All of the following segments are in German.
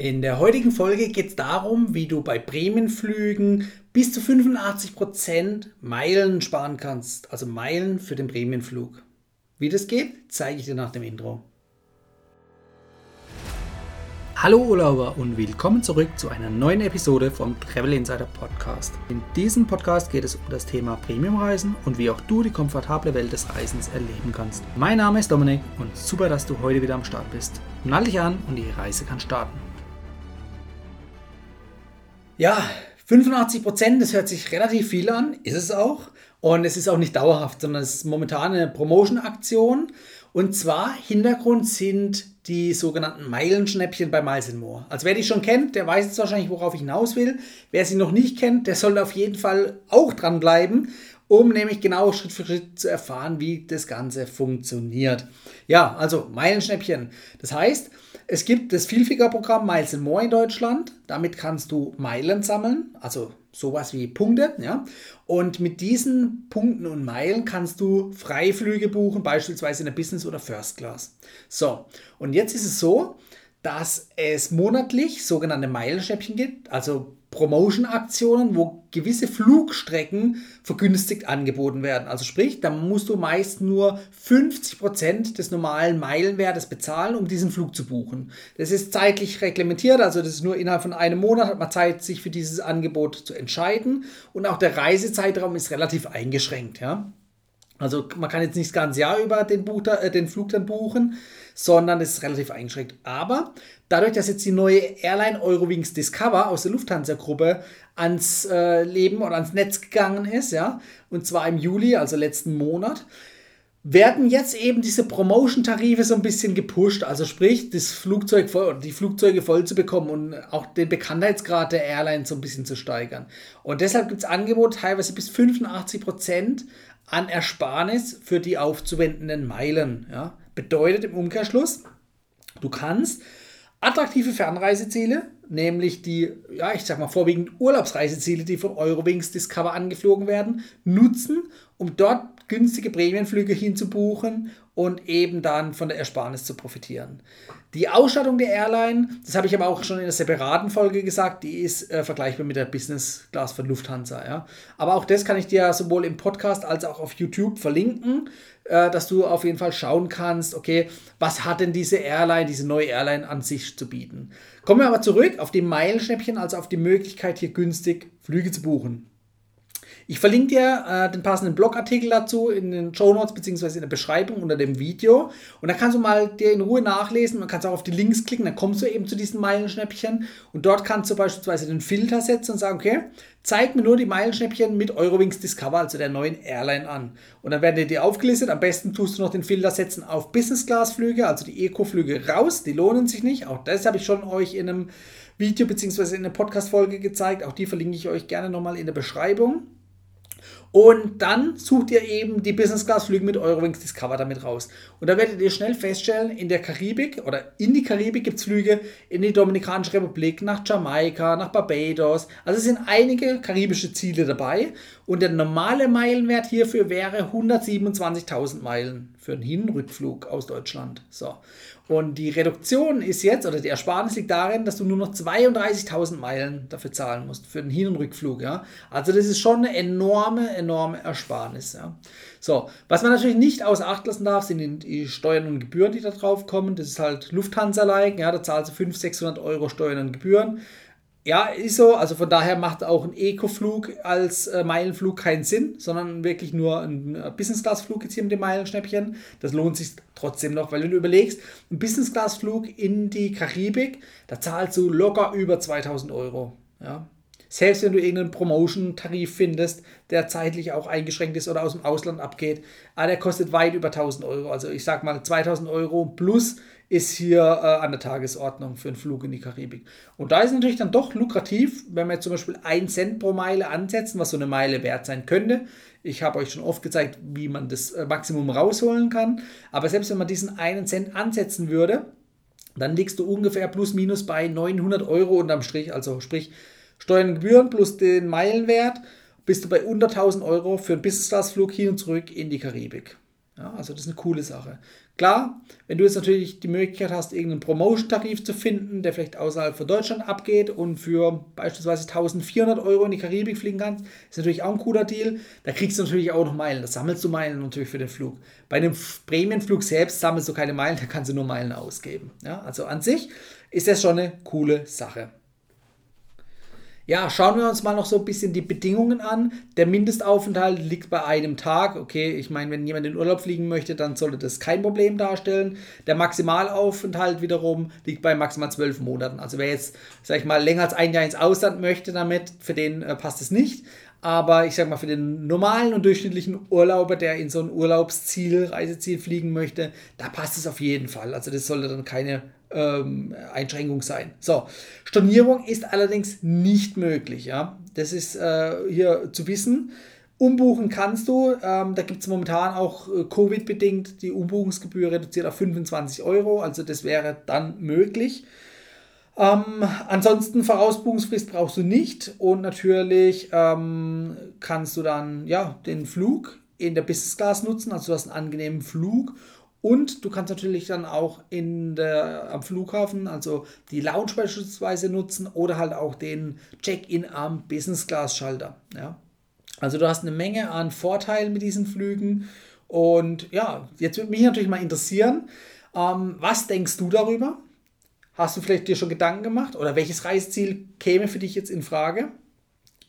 In der heutigen Folge geht es darum, wie du bei Prämienflügen bis zu 85% Meilen sparen kannst, also Meilen für den Prämienflug. Wie das geht, zeige ich dir nach dem Intro. Hallo Urlauber und willkommen zurück zu einer neuen Episode vom Travel Insider Podcast. In diesem Podcast geht es um das Thema Premiumreisen und wie auch du die komfortable Welt des Reisens erleben kannst. Mein Name ist Dominik und super, dass du heute wieder am Start bist. Nall dich an und die Reise kann starten. Ja, 85 Prozent, das hört sich relativ viel an, ist es auch. Und es ist auch nicht dauerhaft, sondern es ist momentan eine Promotion-Aktion. Und zwar Hintergrund sind die sogenannten Meilenschnäppchen bei Miles More. Also wer die schon kennt, der weiß jetzt wahrscheinlich, worauf ich hinaus will. Wer sie noch nicht kennt, der sollte auf jeden Fall auch dranbleiben, um nämlich genau Schritt für Schritt zu erfahren, wie das Ganze funktioniert. Ja, also Meilenschnäppchen. Das heißt, es gibt das Vielfliegerprogramm Miles and More in Deutschland. Damit kannst du Meilen sammeln, also sowas wie Punkte. Ja? Und mit diesen Punkten und Meilen kannst du Freiflüge buchen, beispielsweise in der Business oder First Class. So, und jetzt ist es so, dass es monatlich sogenannte Meilenschäppchen gibt, also Promotion-Aktionen, wo gewisse Flugstrecken vergünstigt angeboten werden. Also sprich, da musst du meist nur 50% des normalen Meilenwertes bezahlen, um diesen Flug zu buchen. Das ist zeitlich reglementiert, also das ist nur innerhalb von einem Monat hat man Zeit, sich für dieses Angebot zu entscheiden. Und auch der Reisezeitraum ist relativ eingeschränkt. Ja? Also man kann jetzt nicht das ganze Jahr über den, Buch, äh, den Flug dann buchen, sondern es ist relativ eingeschränkt. Aber dadurch, dass jetzt die neue Airline Eurowings Discover aus der Lufthansa-Gruppe ans äh, Leben oder ans Netz gegangen ist, ja, und zwar im Juli, also letzten Monat, werden jetzt eben diese Promotion-Tarife so ein bisschen gepusht, also sprich, das Flugzeug voll, die Flugzeuge voll zu bekommen und auch den Bekanntheitsgrad der Airline so ein bisschen zu steigern. Und deshalb gibt es Angebote teilweise bis 85 Prozent an Ersparnis für die aufzuwendenden Meilen. Ja. Bedeutet im Umkehrschluss, du kannst attraktive Fernreiseziele, nämlich die, ja, ich sag mal vorwiegend Urlaubsreiseziele, die von Eurowings Discover angeflogen werden, nutzen, um dort günstige Prämienflüge hinzubuchen und eben dann von der Ersparnis zu profitieren. Die Ausstattung der Airline, das habe ich aber auch schon in einer separaten Folge gesagt, die ist äh, vergleichbar mit der Business Class von Lufthansa. Ja. Aber auch das kann ich dir sowohl im Podcast als auch auf YouTube verlinken, äh, dass du auf jeden Fall schauen kannst, okay, was hat denn diese Airline, diese neue Airline an sich zu bieten. Kommen wir aber zurück auf die Meilenschnäppchen, also auf die Möglichkeit, hier günstig Flüge zu buchen. Ich verlinke dir äh, den passenden Blogartikel dazu in den Show Notes bzw. in der Beschreibung unter dem Video. Und da kannst du mal dir in Ruhe nachlesen. Man kannst auch auf die Links klicken, dann kommst du eben zu diesen Meilenschnäppchen. Und dort kannst du beispielsweise den Filter setzen und sagen, okay, zeig mir nur die Meilenschnäppchen mit Eurowings Discover, also der neuen Airline an. Und dann werden dir die aufgelistet. Am besten tust du noch den Filter setzen auf Business Class Flüge, also die Eco-Flüge raus. Die lohnen sich nicht. Auch das habe ich schon euch in einem Video bzw. in einer Podcast-Folge gezeigt. Auch die verlinke ich euch gerne nochmal in der Beschreibung. Und dann sucht ihr eben die Business Class Flüge mit Eurowings Discover damit raus. Und da werdet ihr schnell feststellen, in der Karibik oder in die Karibik gibt es Flüge in die Dominikanische Republik, nach Jamaika, nach Barbados. Also es sind einige karibische Ziele dabei. Und der normale Meilenwert hierfür wäre 127.000 Meilen für einen Hin- und Rückflug aus Deutschland. So. Und die Reduktion ist jetzt, oder die Ersparnis liegt darin, dass du nur noch 32.000 Meilen dafür zahlen musst, für den Hin- und Rückflug. Ja? Also das ist schon eine enorme, enorme Ersparnis. Ja? So, was man natürlich nicht außer Acht lassen darf, sind die Steuern und Gebühren, die da drauf kommen. Das ist halt Lufthansa-like, ja, da zahlst du 500, 600 Euro Steuern und Gebühren. Ja, ist so. Also von daher macht auch ein Eco-Flug als äh, Meilenflug keinen Sinn, sondern wirklich nur ein äh, Business-Class-Flug jetzt hier mit dem Meilenschnäppchen. Das lohnt sich trotzdem noch, weil wenn du überlegst, ein Business-Class-Flug in die Karibik, da zahlst du locker über 2000 Euro. Ja. Selbst wenn du irgendeinen Promotion-Tarif findest, der zeitlich auch eingeschränkt ist oder aus dem Ausland abgeht, ah, der kostet weit über 1000 Euro. Also ich sag mal 2000 Euro plus ist hier äh, an der Tagesordnung für einen Flug in die Karibik. Und da ist natürlich dann doch lukrativ, wenn wir jetzt zum Beispiel 1 Cent pro Meile ansetzen, was so eine Meile wert sein könnte. Ich habe euch schon oft gezeigt, wie man das äh, Maximum rausholen kann. Aber selbst wenn man diesen 1 Cent ansetzen würde, dann liegst du ungefähr plus minus bei 900 Euro unterm Strich. Also sprich Steuern und Gebühren plus den Meilenwert bist du bei unter 1000 Euro für einen Business-Class-Flug hin und zurück in die Karibik. Ja, also das ist eine coole Sache. Klar, wenn du jetzt natürlich die Möglichkeit hast, irgendeinen Promotion-Tarif zu finden, der vielleicht außerhalb von Deutschland abgeht und für beispielsweise 1400 Euro in die Karibik fliegen kannst, ist natürlich auch ein cooler Deal. Da kriegst du natürlich auch noch Meilen. Da sammelst du Meilen natürlich für den Flug. Bei einem Prämienflug selbst sammelst du keine Meilen, da kannst du nur Meilen ausgeben. Ja, also an sich ist das schon eine coole Sache. Ja, schauen wir uns mal noch so ein bisschen die Bedingungen an. Der Mindestaufenthalt liegt bei einem Tag. Okay, ich meine, wenn jemand in Urlaub fliegen möchte, dann sollte das kein Problem darstellen. Der Maximalaufenthalt wiederum liegt bei maximal zwölf Monaten. Also wer jetzt, sag ich mal, länger als ein Jahr ins Ausland möchte damit, für den äh, passt es nicht. Aber ich sag mal, für den normalen und durchschnittlichen Urlauber, der in so ein Urlaubsziel, Reiseziel fliegen möchte, da passt es auf jeden Fall. Also das sollte dann keine ähm, Einschränkung sein. So, Stornierung ist allerdings nicht möglich. Ja? Das ist äh, hier zu wissen. Umbuchen kannst du. Ähm, da gibt es momentan auch äh, Covid-bedingt die Umbuchungsgebühr reduziert auf 25 Euro. Also das wäre dann möglich. Ähm, ansonsten Vorausbuchungsfrist brauchst du nicht. Und natürlich ähm, kannst du dann ja, den Flug in der Business Class nutzen. Also du hast einen angenehmen Flug und du kannst natürlich dann auch in der, am Flughafen, also die Lounge beispielsweise nutzen oder halt auch den Check-in am Business Class Schalter. Ja? Also du hast eine Menge an Vorteilen mit diesen Flügen. Und ja, jetzt würde mich natürlich mal interessieren, ähm, was denkst du darüber? Hast du vielleicht dir schon Gedanken gemacht? Oder welches Reiseziel käme für dich jetzt in Frage?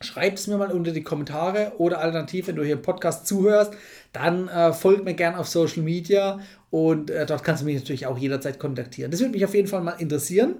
Schreib es mir mal unter die Kommentare oder alternativ, wenn du hier im Podcast zuhörst, dann äh, folgt mir gerne auf Social Media und äh, dort kannst du mich natürlich auch jederzeit kontaktieren. Das würde mich auf jeden Fall mal interessieren.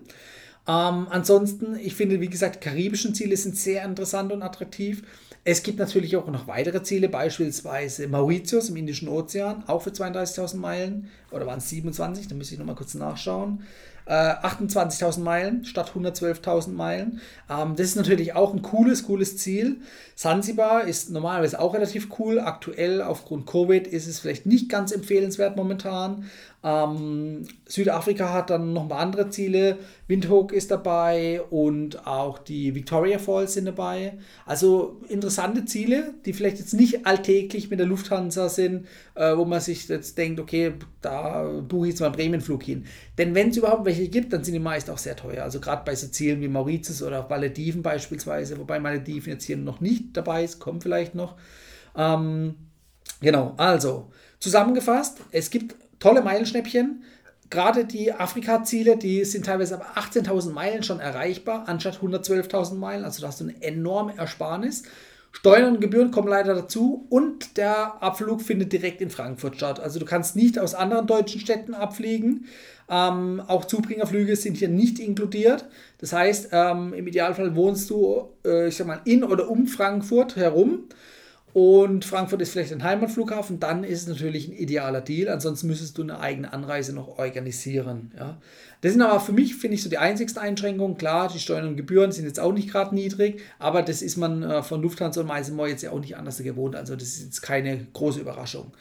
Ähm, ansonsten, ich finde, wie gesagt, karibischen Ziele sind sehr interessant und attraktiv. Es gibt natürlich auch noch weitere Ziele, beispielsweise Mauritius im Indischen Ozean, auch für 32.000 Meilen. Oder waren es 27? Da müsste ich nochmal kurz nachschauen. 28.000 äh, Meilen statt 112.000 Meilen. Ähm, das ist natürlich auch ein cooles, cooles Ziel. Sansibar ist normalerweise auch relativ cool. Aktuell aufgrund Covid ist es vielleicht nicht ganz empfehlenswert momentan. Ähm, Südafrika hat dann noch ein paar andere Ziele. Windhoek ist dabei und auch die Victoria Falls sind dabei. Also interessante Ziele, die vielleicht jetzt nicht alltäglich mit der Lufthansa sind, äh, wo man sich jetzt denkt, okay, da buche ich jetzt mal einen Prämienflug hin. Denn wenn es überhaupt welche gibt, dann sind die meist auch sehr teuer. Also gerade bei so Zielen wie Mauritius oder Malediven beispielsweise, wobei Malediven jetzt hier noch nicht dabei ist, kommt vielleicht noch. Ähm, genau, also zusammengefasst, es gibt tolle Meilenschnäppchen. Gerade die Afrika-Ziele, die sind teilweise ab 18.000 Meilen schon erreichbar, anstatt 112.000 Meilen. Also da hast du eine enorme Ersparnis. Steuern und Gebühren kommen leider dazu und der Abflug findet direkt in Frankfurt statt. Also du kannst nicht aus anderen deutschen Städten abfliegen. Ähm, auch Zubringerflüge sind hier nicht inkludiert. Das heißt, ähm, im Idealfall wohnst du, äh, ich sag mal, in oder um Frankfurt herum und Frankfurt ist vielleicht ein Heimatflughafen, dann ist es natürlich ein idealer Deal. Ansonsten müsstest du eine eigene Anreise noch organisieren. Ja. Das sind aber für mich, finde ich, so die einzigsten Einschränkungen. Klar, die Steuern und Gebühren sind jetzt auch nicht gerade niedrig, aber das ist man äh, von Lufthansa und Meisenmoor jetzt ja auch nicht anders gewohnt. Also das ist jetzt keine große Überraschung.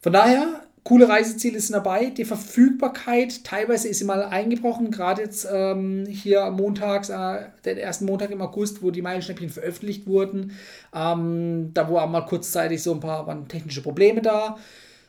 Von daher Coole Reiseziele sind dabei. Die Verfügbarkeit, teilweise ist sie mal eingebrochen, gerade jetzt ähm, hier montags, äh, den ersten Montag im August, wo die Meilenschnäppchen veröffentlicht wurden. Ähm, da waren mal kurzzeitig so ein paar waren technische Probleme da.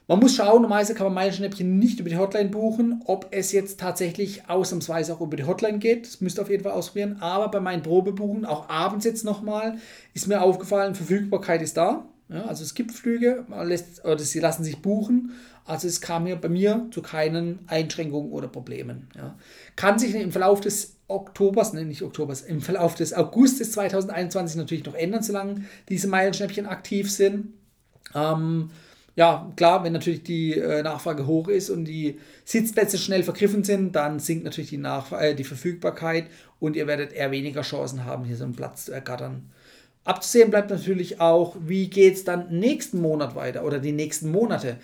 Man muss schauen, normalerweise kann man Meilenschnäppchen nicht über die Hotline buchen. Ob es jetzt tatsächlich ausnahmsweise auch über die Hotline geht, das müsst ihr auf jeden Fall ausprobieren. Aber bei meinen Probebuchen, auch abends jetzt nochmal, ist mir aufgefallen, Verfügbarkeit ist da. Ja, also es gibt Flüge, lässt, oder sie lassen sich buchen. Also es kam hier bei mir zu keinen Einschränkungen oder Problemen. Ja. Kann sich im Verlauf des Oktobers, nein, nicht Oktobers, im Verlauf des Augustes 2021 natürlich noch ändern, solange diese Meilenschnäppchen aktiv sind. Ähm, ja, klar, wenn natürlich die äh, Nachfrage hoch ist und die Sitzplätze schnell vergriffen sind, dann sinkt natürlich die, Nachf äh, die Verfügbarkeit und ihr werdet eher weniger Chancen haben, hier so einen Platz zu ergattern. Abzusehen bleibt natürlich auch, wie geht es dann nächsten Monat weiter oder die nächsten Monate.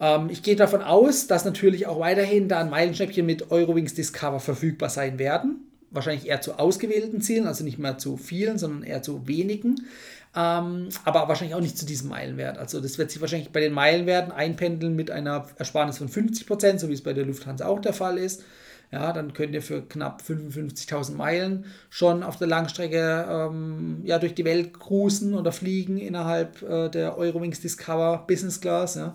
Ähm, ich gehe davon aus, dass natürlich auch weiterhin da ein Meilenschnäppchen mit Eurowings Discover verfügbar sein werden. Wahrscheinlich eher zu ausgewählten Zielen, also nicht mehr zu vielen, sondern eher zu wenigen. Ähm, aber wahrscheinlich auch nicht zu diesem Meilenwert. Also das wird sich wahrscheinlich bei den Meilenwerten einpendeln mit einer Ersparnis von 50%, so wie es bei der Lufthansa auch der Fall ist. Ja, dann könnt ihr für knapp 55.000 Meilen schon auf der Langstrecke ähm, ja, durch die Welt cruisen oder fliegen innerhalb äh, der Eurowings Discover Business Class. Ja.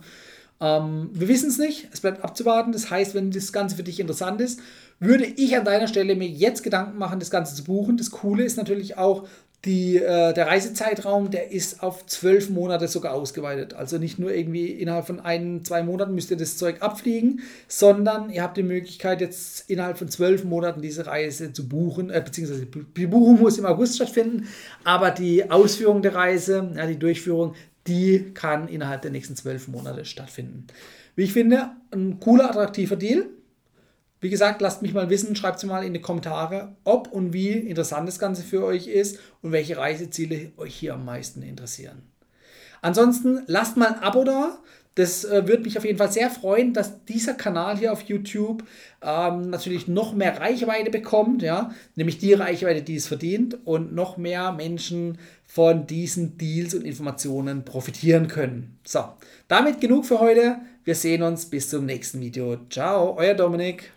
Ähm, wir wissen es nicht, es bleibt abzuwarten. Das heißt, wenn das Ganze für dich interessant ist, würde ich an deiner Stelle mir jetzt Gedanken machen, das Ganze zu buchen. Das Coole ist natürlich auch, die, äh, der Reisezeitraum, der ist auf zwölf Monate sogar ausgeweitet. Also nicht nur irgendwie innerhalb von ein, zwei Monaten müsst ihr das Zeug abfliegen, sondern ihr habt die Möglichkeit, jetzt innerhalb von zwölf Monaten diese Reise zu buchen, äh, beziehungsweise die Buchung muss im August stattfinden, aber die Ausführung der Reise, ja, die Durchführung, die kann innerhalb der nächsten zwölf Monate stattfinden. Wie ich finde, ein cooler, attraktiver Deal. Wie gesagt, lasst mich mal wissen, schreibt es mal in die Kommentare, ob und wie interessant das Ganze für euch ist und welche Reiseziele euch hier am meisten interessieren. Ansonsten lasst mal ein Abo da. Das äh, würde mich auf jeden Fall sehr freuen, dass dieser Kanal hier auf YouTube ähm, natürlich noch mehr Reichweite bekommt, ja, nämlich die Reichweite, die es verdient und noch mehr Menschen von diesen Deals und Informationen profitieren können. So, damit genug für heute. Wir sehen uns bis zum nächsten Video. Ciao, euer Dominik.